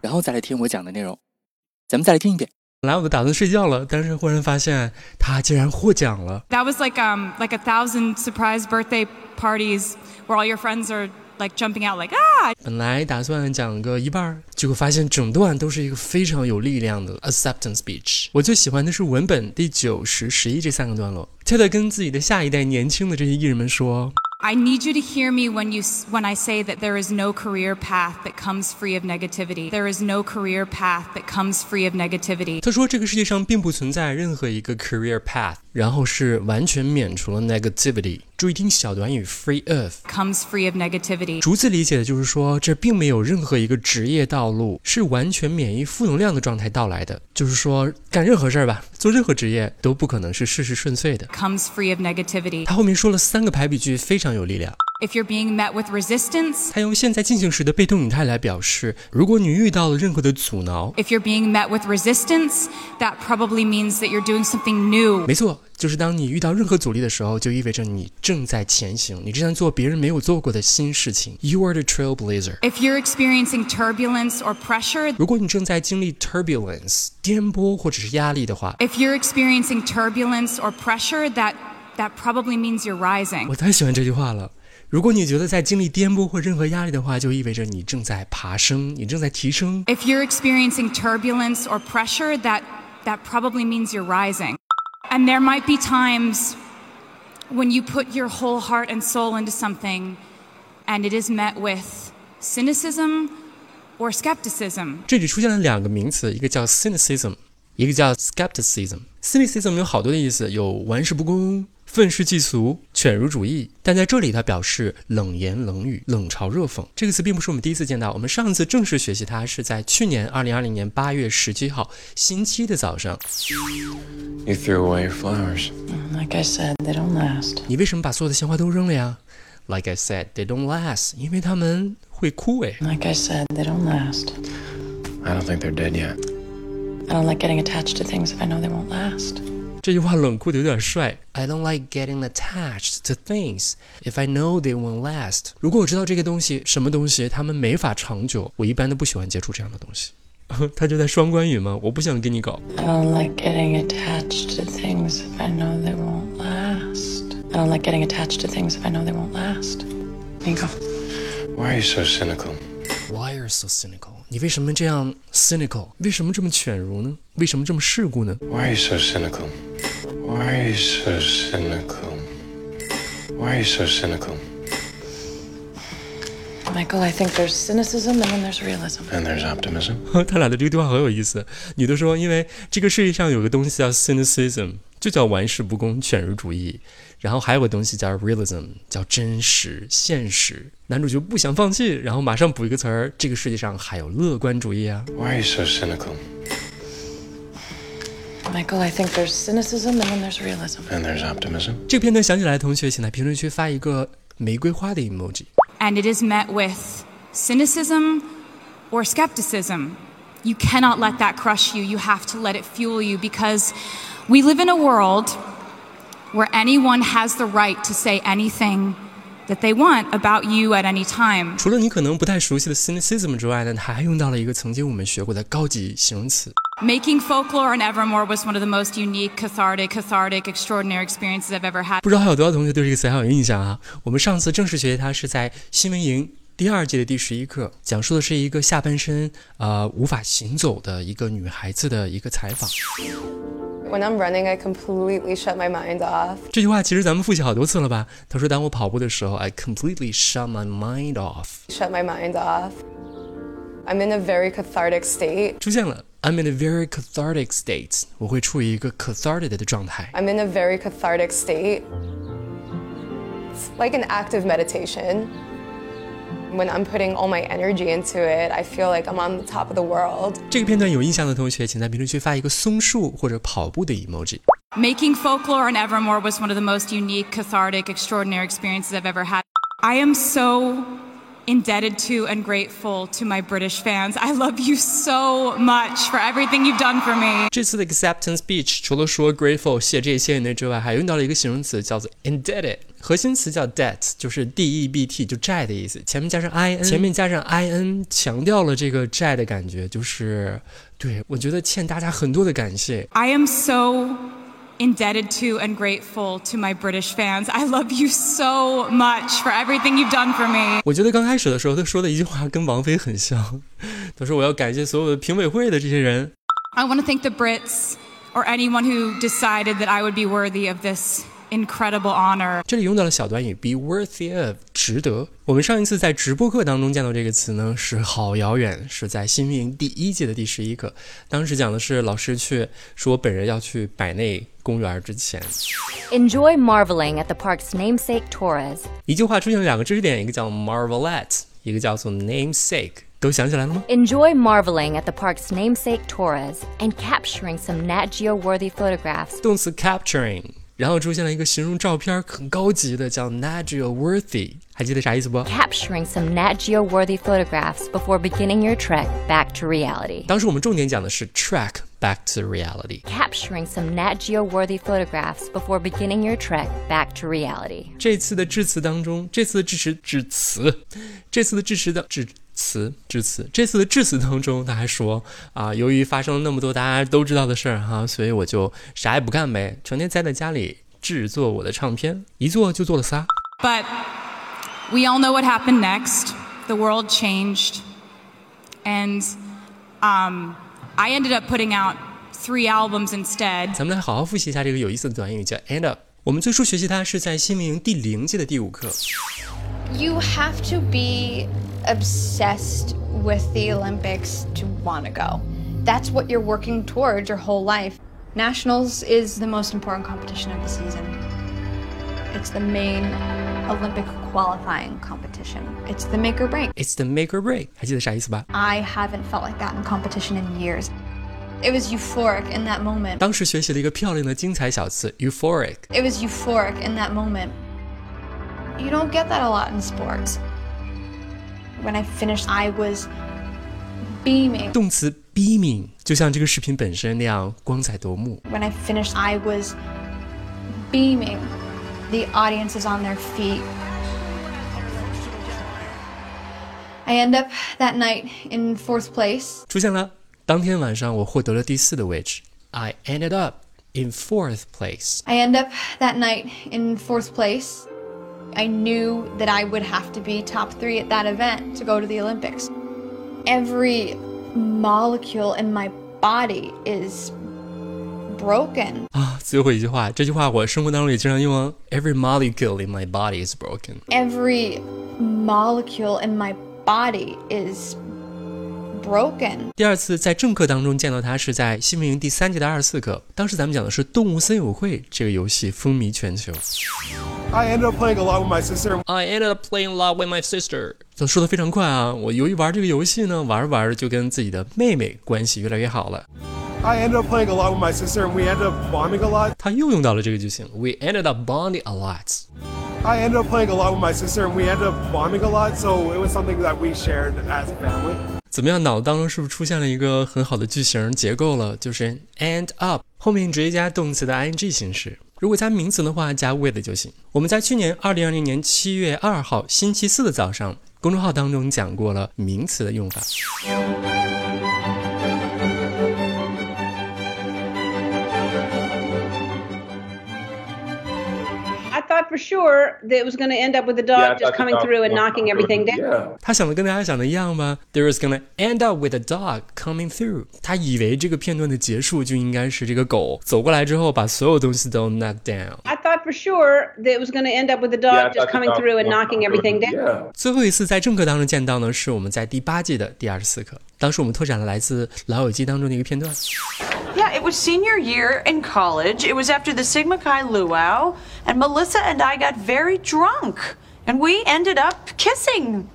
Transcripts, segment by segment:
然后再来听我讲的内容，咱们再来听一遍。本来我都打算睡觉了，但是忽然发现他竟然获奖了。That was like um like a thousand surprise birthday parties where all your friends are like jumping out like ah。本来打算讲个一半，结果发现整段都是一个非常有力量的 acceptance speech。我最喜欢的是文本第九十、十一这三个段落。他在跟自己的下一代年轻的这些艺人们说。I need you to hear me when you when I say that there is no career path that comes free of negativity. There is no career path that comes free of negativity. 他说这个世界上并不存在任何一个 career path，然后是完全免除了 negativity。 注意听小短语 free of comes free of negativity。逐字理解的就是说，这并没有任何一个职业道路是完全免疫负能量的状态到来的。就是说，干任何事儿吧，做任何职业都不可能是事事顺遂的。comes free of negativity。他后面说了三个排比句，非常有力量。If you're being met with resistance，他用现在进行时的被动语态来表示，如果你遇到了任何的阻挠，If you're being met with resistance，that probably means that you're doing something new。没错，就是当你遇到任何阻力的时候，就意味着你正在前行，你正在做别人没有做过的新事情。You are the trailblazer。If you're experiencing turbulence or pressure，如果你正在经历 turbulence 颠簸或者是压力的话，If you're experiencing turbulence or pressure，that that probably means you're rising。我太喜欢这句话了。如果你觉得在经历颠簸或任何压力的话，就意味着你正在爬升，你正在提升。If you're experiencing turbulence or pressure, that that probably means you're rising. And there might be times when you put your whole heart and soul into something, and it is met with cynicism or skepticism. 这里出现了两个名词，一个叫 cynicism，一个叫 skepticism。cynicism 有好多的意思，有玩世不恭。愤世嫉俗、 犬儒主义，但在这里它表示冷言冷语、冷嘲热讽。这个词并不是我们第一次见到，我们上次正式学习它是在去年二零二零年八月十七号星期的早上。You threw away your flowers. Like I said, they don't last. 你为什么把所有的鲜花都扔了呀？Like I said, they don't last. 因为它们会枯萎。Like I said, they don't last. I don't think they're dead yet. I don't like getting attached to things if I know they won't last. 这句话冷酷的有点帅。I don't like getting attached to things if I know they won't last。如果我知道这个东西什么东西，它们没法长久，我一般都不喜欢接触这样的东西。他就在双关语吗？我不想跟你搞。I don't like getting attached to things if I know they won't last. I don't like getting attached to things if I know they won't last. Nico. Why are you so cynical? Why are you so cynical? 你为什么这样 cynical？为什么这么犬儒呢？为什么这么世故呢？Why are you so cynical? Why are you so cynical? Why are you so cynical? Michael, I think there's cynicism and then there's realism. And there's optimism. 他俩的这个对话很有意思。女的说，因为这个世界上有个东西叫 cynicism，就叫玩世不恭、犬儒主义。然后还有个东西叫 realism，叫真实、现实。男主角不想放弃，然后马上补一个词儿：这个世界上还有乐观主义啊。Why are you so cynical? Michael, I think there's cynicism and then there's realism. And there's optimism. 这个片段想起来的同学，请在评论区发一个玫瑰花的 emoji。And it is met with cynicism or skepticism. You cannot let that crush you. You have to let it fuel you because we live in a world where anyone has the right to say anything that they want about you at any time. 除了你可能不太熟悉的 cynicism 之外呢，他还用到了一个曾经我们学过的高级形容词。Making folklore and Evermore was one of the most unique, cathartic, cathartic, extraordinary experiences I've ever had. 不知道还有多少同学对这个词还有印象啊？我们上次正式学习它是在新闻营第二季的第十一课，讲述的是一个下半身呃无法行走的一个女孩子的一个采访。When I'm running, I completely shut my mind off. 这句话其实咱们复习好多次了吧？他说，当我跑步的时候，I completely shut my mind off. Shut my mind off. I'm in a very cathartic state. 出现了，I'm in a very cathartic state. 我会处于一个 cathartic 的状态。I'm in a very cathartic state. It's like an active meditation. When I'm putting all my energy into it, I feel like I'm on the top of the world. 这个片段有印象的同学，请在评论区发一个松树或者跑步的 emoji。 Making folklore in Evermore was one of the most unique, cathartic, extraordinary experiences I've ever had. I am so indebted to and grateful to my British fans. I love you so much for everything you've done for me. 这次的 acceptance speech 除了说 grateful 谢这些谢人之外，还用到了一个形容词叫做 indebted，核心词叫 debt，就是 d e b t，就债的意思。前面加上 i n，前面加上 i n，强调了这个债的感觉，就是对我觉得欠大家很多的感谢。 I am so indebted to and grateful to my British fans. I love you so much for everything you've done for me. 我觉得刚开始的时候，他说的一句话跟王菲很像，他说我要感谢所有的评委会的这些人。 I want to thank the Brits or anyone who decided that I would be worthy of this incredible honor。这里用到了小短语 be worthy of，值得。我们上一次在直播课当中见到这个词呢，是好遥远，是在新闻营第一届的第十一课。当时讲的是老师去，是我本人要去百内公园之前。Enjoy marveling at the park's namesake Torres。一句话出现了两个知识点，一个叫 marvel namesake。都想起来了吗？Enjoy marveling at the park's namesake Torres and capturing some Nat Geo worthy photographs。动词 capturing。然后出现了一个形容照片很高级的，叫 Nat worthy，还记得啥意思不？Capturing some Nat Geo worthy photographs before beginning your trek back to reality。当时我们重点讲的是 trek back to reality。 Capturing some Nat Geo worthy photographs before beginning your trek back to reality. 这次的致辞当中，这次的致辞致辞，这次的致辞的致辞致辞，这次的致辞当中，他还说啊，由于发生了那么多大家都知道的事儿哈，所以我就啥也不干呗，成天宅在家里制作我的唱片，一做就做了仨。 But we all know what happened next. The world changed. And um, I ended up putting out three albums instead. 咱们来好好复习一下这个有意思的短语叫 end up。我们最初学习它是在新闻营第零届的第五课。You have to be obsessed with the Olympics to want to go. That's what you're working towards your whole life. Nationals is the most important competition of the season. It's the main Olympic qualifying competition. It's the make or break. It's the make or break，还记得啥意思吧？ I haven't felt like that in competition in years. It was euphoric in that moment. 当时学习了一个漂亮的精彩小词 euphoric。 It was euphoric in that moment. You don't get that a lot in sports. When I finished, I was beaming. 动词 beaming 就像这个视频本身那样光彩夺目。 When I finished, I was beaming. The audience is on their feet. I end up that night in fourth place. 出现了，当天晚上我获得了第四的位置。I ended up in fourth place。 I end up that night in fourth place. I knew that I would have to be top three at that event to go to the Olympics. Every molecule in my body is broken. 啊，最后一句话，这句话我生活当中也经常用哦。Every molecule in my body is broken。Every molecule in my body is broken. 第二次在正课当中见到他是在新民营第三节的二十四课，当时咱们讲的是《动物森友会》这个游戏风靡全球。I ended up playing a lot with my sister. I ended up playing a lot with my sister。这说的非常快啊！我由于玩这个游戏呢，玩着玩着就跟自己的妹妹关系越来越好了。I ended up playing a lot with my sister, and we ended up bonding a lot. 他又用到了这个句型，We ended up bonding a lot。I ended up playing a lot with my sister, and we ended up bonding a lot. So it was something that we shared as a family. 怎么样？脑当中是不是出现了一个很好的句型结构了？就是 end up 后面直接加动词的 ing 形式。如果加名词的话，加 with 就行。我们在去年二零二零年七月二号星期四的早上，公众号当中讲过了名词的用法。thought for sure that it was going to end up with the dog Yeah, I just thought the coming dog through and was knocking coming everything through. down. Yeah. 他想的跟大家想的一样吧？There is gonna end up with a dog coming through。他以为这个片段的结束就应该是这个狗走过来之后把所有东西都 knock down。 I thought for sure that it was going to end up with the dog Yeah, I just thought the coming dog through and was knocking coming everything through. down. Yeah. 最后一次在正课当中见到呢，是我们在第八季的第二十四课。 当时我们拓展了来自《老友记》当中的一个片段。 Yeah, it was senior year in college. It was after the Sigma Chi luau, and Melissa and I got very drunk, and we ended up kissing.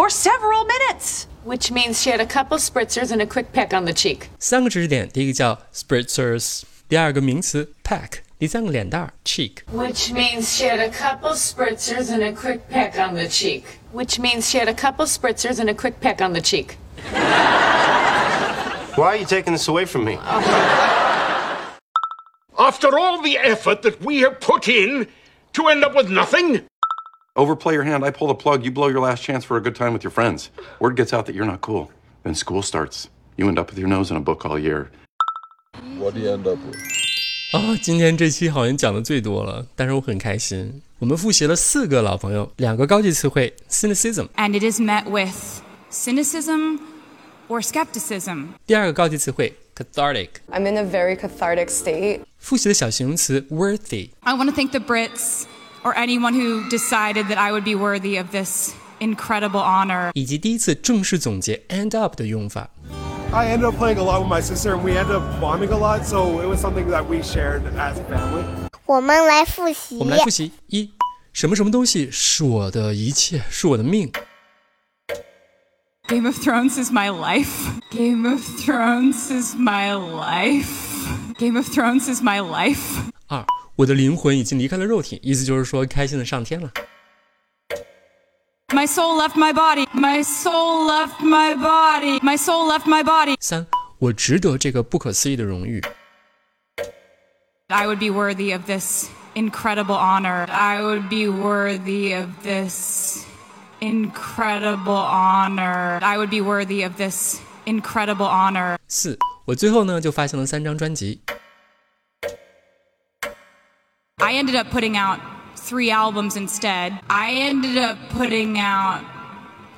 for several minutes. Which means she had a couple spritzers and a quick peck on the cheek. 三个知识点，第一个叫 spritzers，第二个名词 peck，第三个脸蛋儿 cheek。 Which means she had a couple spritzers and a quick peck on the cheek. Which means she had a couple spritzers and a quick peck on the cheek. Why are you taking this away from me? After all the effort that we have put in to end up with nothing? Overplay your hand, I pull the plug, you blow your last chance for a good time with your friends. Word gets out that you're not cool. Then school starts. You end up with your nose in a book all year. What do you end up with? 啊、今天这期好像讲的最多了，但是我很开心。我们复习了四个老朋友，两个高级词汇 cynicism， And it is met with cynicism or skepticism. 第二个高级词汇 cathartic， I'm in a very cathartic state. 复习的小形容词 worthy， I want to thank the Brits or anyone who decided that I would be worthy of this incredible honor. 以及第一次正式总结 end up 的用法。 I ended up playing a lot with my sister, and we ended up bonding a lot, so it was something that we shared as a family. 我们来复习。我们来复习一，什么什么东西是我的一切，是我的命。 Game of Thrones is my life. Game of Thrones is my life. Game of Thrones is my life. 二，我的灵魂已经离开了肉体，意思就是说开心的上天了。 My soul left my body. My soul left my body. My soul left my body. 三，我值得这个不可思议的荣誉。 I would be worthy of this incredible honor. I would be worthy of this incredible honor. I would be worthy of this incredible honor. 四，我最后呢就发行了三张专辑。 I ended up putting out three albums instead. I ended up putting out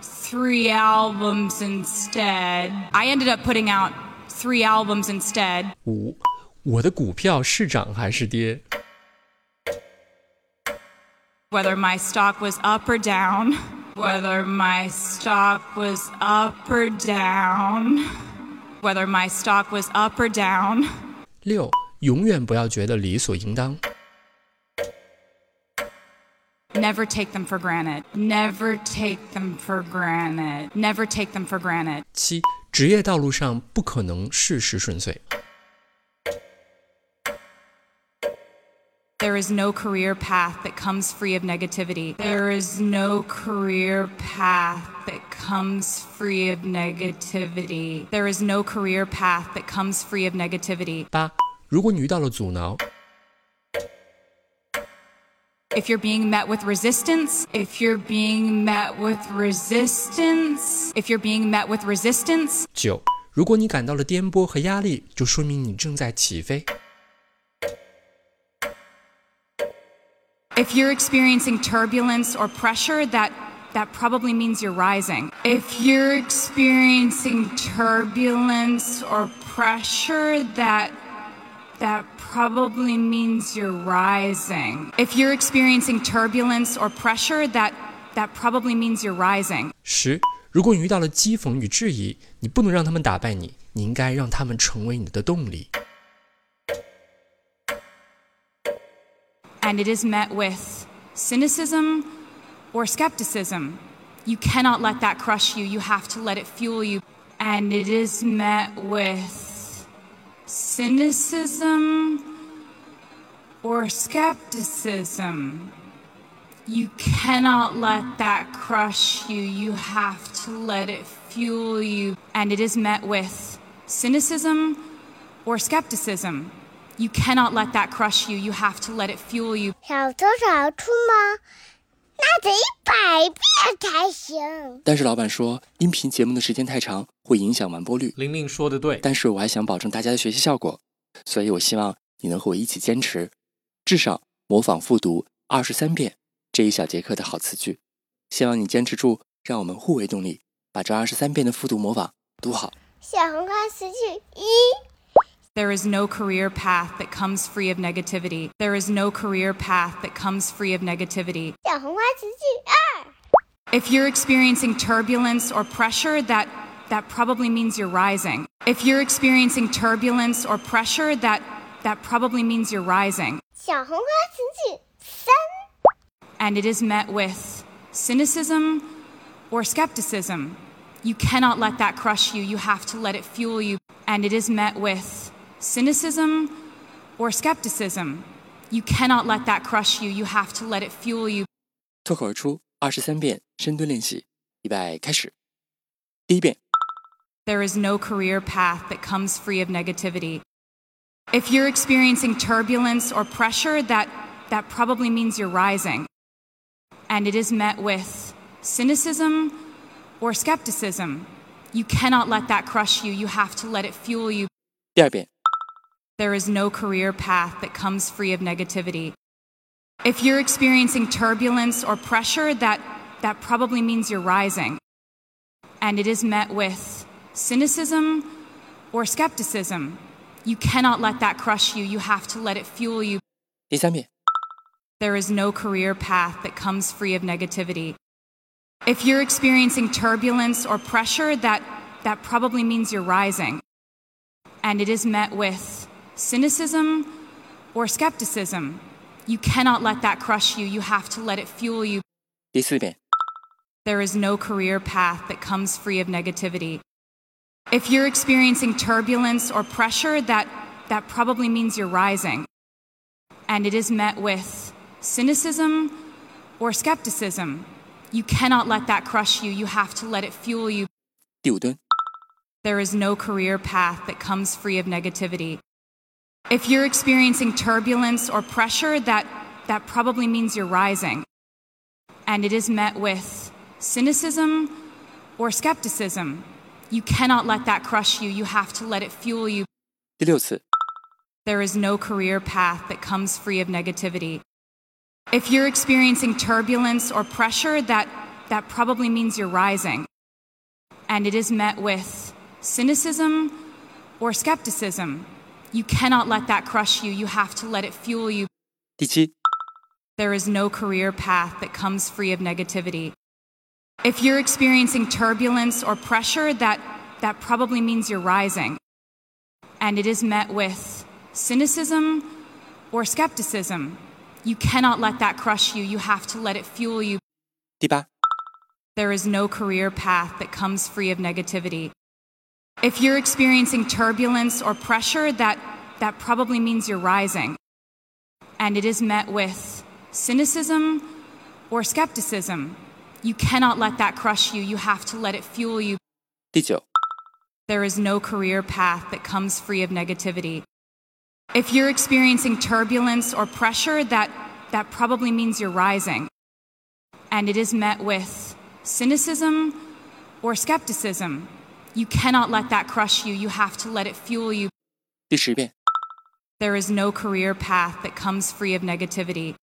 three albums instead. I ended up putting out three albums instead. 五，我的股票是涨还是跌？ Whether my stock was up or down, whether my stock was up or down, whether my stock was up or down. 六，永远不要觉得理所应当。 Never take them for granted. Never take them for granted. Never take them for granted. 七，职业道路上不可能事事顺遂。 There is no career path that comes free of negativity. There is no career path that comes free of negativity. There is no career path that comes free of negativity. 八，如果你遇到了阻挠， If you're being met with resistance, if you're being met with resistance, if you're being met with resistance, 九，如果你感到了颠簸和压力，就说明你正在起飞。 if you're experiencing turbulence or pressure, that that probably means you're rising. If you're experiencing turbulence or pressure, that that probably means you're rising. If you're experiencing turbulence or pressure, that that probably means you're rising. 十，如果你遇到了讥讽与质疑，你不能让他们打败你，你应该让他们成为你的动力。 And it is met with cynicism or skepticism. You cannot let that crush you. You have to let it fuel you. And it is met with cynicism or skepticism. You cannot let that crush you. You have to let it fuel you. And it is met with cynicism or skepticism. You cannot let that crush you. You have to let it fuel you. 小偷小出吗？那得一百遍才行。但是老板说，音频节目的时间太长，会影响完播率。玲玲说的对，但是我还想保证大家的学习效果，所以我希望你能和我一起坚持，至少模仿复读二十三遍这一小节课的好词句。希望你坚持住，让我们互为动力，把这二十三遍的复读模仿读好。小红花词句一。There is no career path that comes free of negativity. There is no career path that comes free of negativity. 小红花词句二。 If you're experiencing turbulence or pressure, that that probably means you're rising. If you're experiencing turbulence or pressure, that that probably means you're rising. 小红花词句三。 And it is met with cynicism or skepticism, you cannot let that crush you. You have to let it fuel you. And it is met with cynicism or skepticism. You cannot let that crush you. You have to let it fuel you. 脱口而出二十三遍深蹲练习，预备开始。第一遍， There is no career path that comes free of negativity. If you're experiencing turbulence or pressure, that, that probably means you're rising. And it is met with cynicism or skepticism. You cannot let that crush you. You have to let it fuel you. 第二遍， There is no career path that comes free of negativity. If you're experiencing turbulence or pressure, that, that probably means you're rising. And it is met with cynicism or skepticism. You cannot let that crush you. You have to let it fuel you. 第三遍， There is no career path that comes free of negativity. If you're experiencing turbulence or pressure, that, that probably means you're rising. And it is met with cynicism or skepticism. You cannot let that crush you. You have to let it fuel you. 第四遍， There is no career path that comes free of negativity. If you're experiencing turbulence or pressure, that, that probably means you're rising. And it is met with cynicism or skepticism. You cannot let that crush you. You have to let it fuel you. 第五蹲， There is no career path that comes free of negativity. If you're experiencing turbulence or pressure, that, that probably means you're rising. And it is met with cynicism or skepticism. You cannot let that crush you. You have to let it fuel you. 第六次， There is no career path that comes free of negativity. If you're experiencing turbulence or pressure, that, that probably means you're rising. And it is met with cynicism or skepticism. You cannot let that crush you. You have to let it fuel you. 第七， There is no career path that comes free of negativity. If you're experiencing turbulence or pressure, that, that probably means you're rising. And it is met with cynicism or skepticism. You cannot let that crush you. You have to let it fuel you. 第八， There is no career path that comes free of negativity. If you're experiencing turbulence or pressure, that, that probably means you're rising. And it is met with cynicism or skepticism. You cannot let that crush you. You have to let it fuel you. 第九，There is no career path that comes free of negativity. If you're experiencing turbulence or pressure, that, that probably means you're rising. And it is met with cynicism or skepticism. You cannot let that crush you. You have to let it fuel you. 第十遍， There is no career path that comes free of negativity.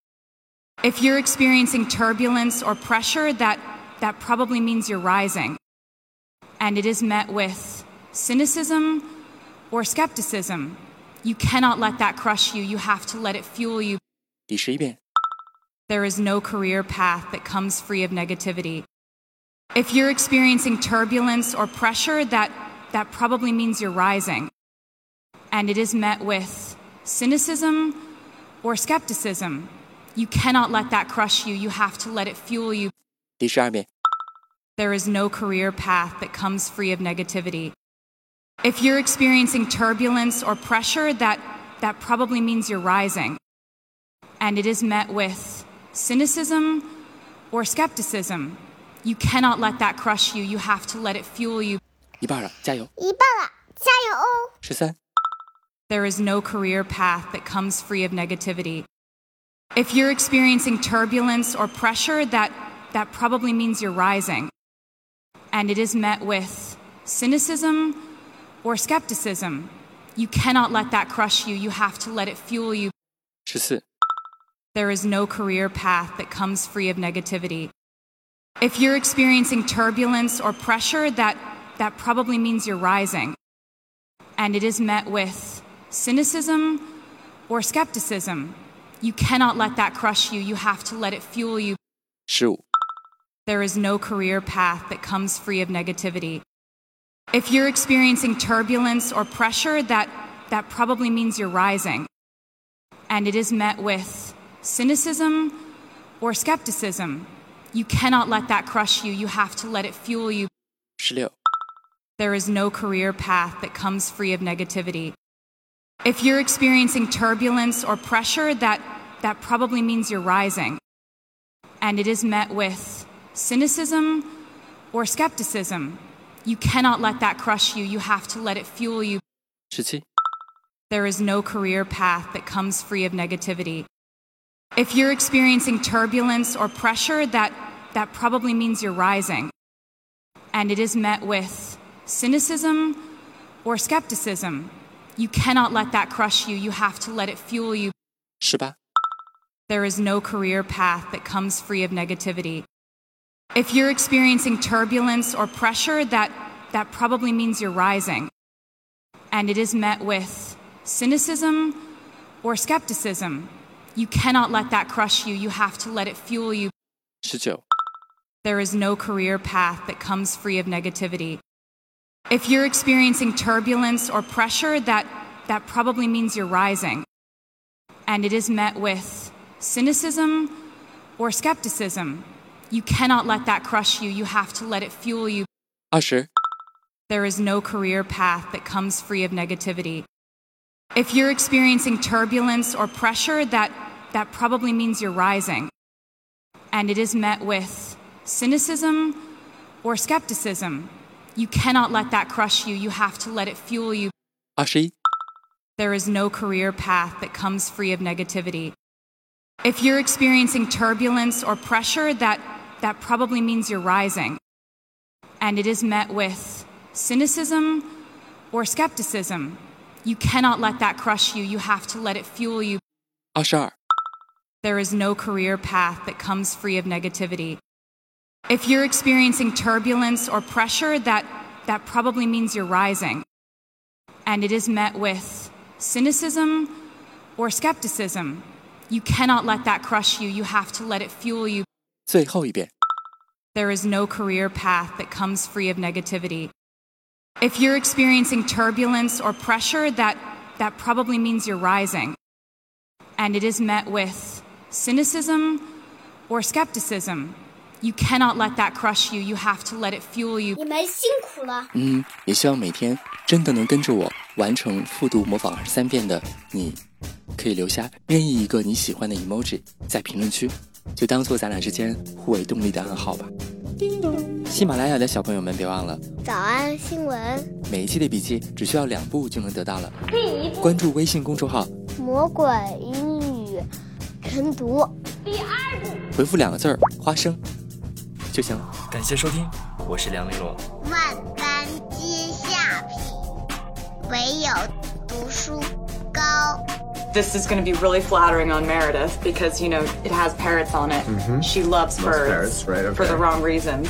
If you're experiencing turbulence or pressure, that, that probably means you're rising. And it is met with cynicism or skepticism. You cannot let that crush you. You have to let it fuel you. 第十一遍， There is no career path that comes free of negativity. If you're experiencing turbulence or pressure, that, that probably means you're rising. And it is met with cynicism or skepticism. You cannot let that crush you. You have to let it fuel you. 第十二遍， There is no career path that comes free of negativity. If you're experiencing turbulence or pressure, that, that probably means you're rising. And it is met with cynicism or skepticism. You cannot let that crush you. You have to let it fuel you. 一半了，加油！一半了，加油哦！十三、 There is no career path that comes free of negativity. If you're experiencing turbulence or pressure, that, that probably means you're rising. And it is met with cynicism or skepticism. You cannot let that crush you. You have to let it fuel you. 十四、 There is no career path that comes free of negativity. If you're experiencing turbulence or pressure, that, that probably means you're rising. And it is met with cynicism or skepticism. You cannot let that crush you. You have to let it fuel you. 十五、There is no career path that comes free of negativity. If you're experiencing turbulence or pressure, that, that probably means you're rising. And it is met with cynicism or skepticism. You cannot let that crush you. You have to let it fuel you. 16. There is no career path that comes free of negativity. If you're experiencing turbulence or pressure, that, that probably means you're rising. And it is met with cynicism or skepticism. You cannot let that crush you. You have to let it fuel you. 17. There is no career path that comes free of negativity. If you're experiencing turbulence or pressure, that, that probably means you're rising. And it is met with cynicism or skepticism. You cannot let that crush you. You have to let it fuel you. 十八、There is no career path that comes free of negativity. If you're experiencing turbulence or pressure, that, that probably means you're rising. And it is met with cynicism or skepticism. You cannot let that crush you. You have to let it fuel you. 19. There is no career path that comes free of negativity. If you're experiencing turbulence or pressure, that, that probably means you're rising. And it is met with cynicism or skepticism. You cannot let that crush you. You have to let it fuel you. 20. There is no career path that comes free of negativity. If you're experiencing turbulence or pressure, that, that probably means you're rising. And it is met with cynicism or skepticism. You cannot let that crush you. You have to let it fuel you. Ashi. There is no career path that comes free of negativity. If you're experiencing turbulence or pressure, that, that probably means you're rising. And it is met with cynicism or skepticism. You cannot let that crush you. You have to let it fuel you. 二十二、 There is no career path that comes free of negativity. If you're experiencing turbulence or pressure, that, that probably means you're rising. And it is met with cynicism or skepticism. You cannot let that crush you. You have to let it fuel you. 最后一遍。 There is no career path that comes free of negativity. If you're experiencing turbulence or pressure, that, that probably means you're rising. And it is met with cynicism or skepticism. You cannot let that crush you. You have to let it fuel you. 你们辛苦了。嗯，也希望每天真的能跟着我完成复读模仿二十三遍的你，可以留下任意一个你喜欢的 emoji 在评论区，就当做咱俩之间互为动力的暗号吧。 喜马拉雅的小朋友们，别忘了早安新闻，每一期的笔记只需要两步就能得到了。第一步，关注微信公众号，魔鬼英语晨读。第二步，回复两个字儿“花生”就行了。感谢收听，我是梁玲珑。万般皆下品，唯有读书高。This is going to be really flattering on Meredith because, you know, it has parrots on it. She loves Loves birds parrots, right, for the wrong reasons.